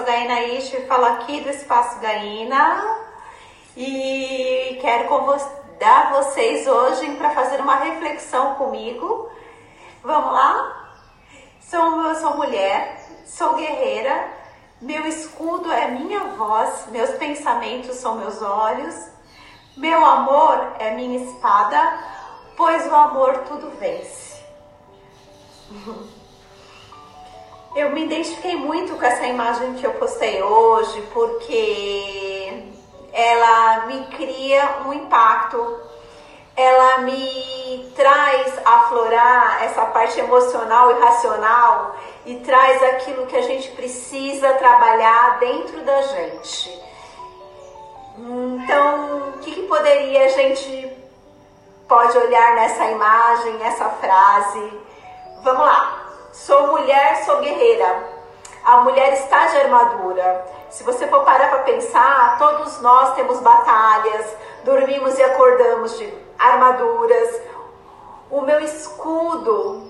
sou Gaina Ishi, falo aqui do Espaço Gaina e quero convidar vocês hoje para fazer uma reflexão comigo. Vamos lá? Sou, eu sou mulher, sou guerreira, meu escudo é minha voz, meus pensamentos são meus olhos, meu amor é minha espada, pois o amor tudo vence. Eu me identifiquei muito com essa imagem que eu postei hoje, porque ela me cria um impacto, ela me traz aflorar essa parte emocional e racional e traz aquilo que a gente precisa trabalhar dentro da gente. Então, o que, que poderia a gente pode olhar nessa imagem, nessa frase? Vamos lá. Sou mulher, sou guerreira. A mulher está de armadura. Se você for parar para pensar, todos nós temos batalhas, dormimos e acordamos de armaduras. O meu escudo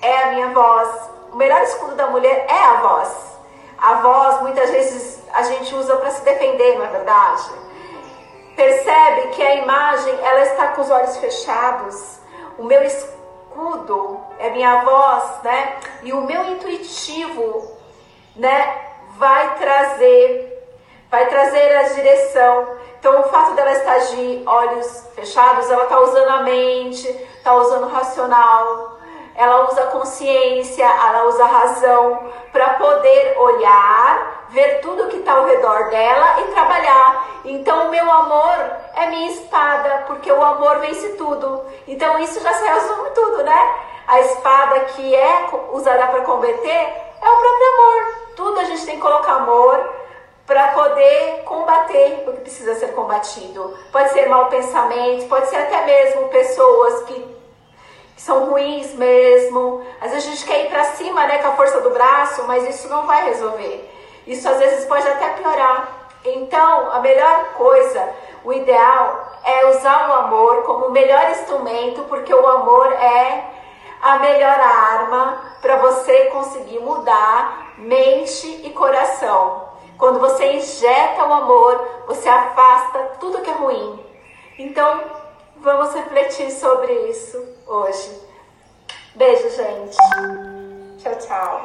é a minha voz. O melhor escudo da mulher é a voz. A voz muitas vezes a gente usa para se defender, não é verdade? Percebe que a imagem ela está com os olhos fechados. O meu escudo escudo, é minha voz, né? E o meu intuitivo, né, vai trazer, vai trazer a direção. Então, o fato dela estar de olhos fechados, ela está usando a mente, está usando o racional, ela usa consciência, ela usa razão para poder olhar, ver tudo que está ao redor dela e trabalhar. Então, o meu amor é minha espada, porque o amor vence tudo. Então, isso já se resume tudo, né? A espada que é usada para combater é o próprio amor. Tudo a gente tem que colocar amor para poder combater o que precisa ser combatido. Pode ser mau pensamento, pode ser até mesmo pessoas que ruins mesmo. Às vezes a gente quer ir para cima, né, com a força do braço, mas isso não vai resolver. Isso às vezes pode até piorar. Então, a melhor coisa, o ideal é usar o amor como o melhor instrumento, porque o amor é a melhor arma para você conseguir mudar mente e coração. Quando você injeta o amor, você afasta tudo que é ruim. Então, Vamos refletir sobre isso hoje. 小草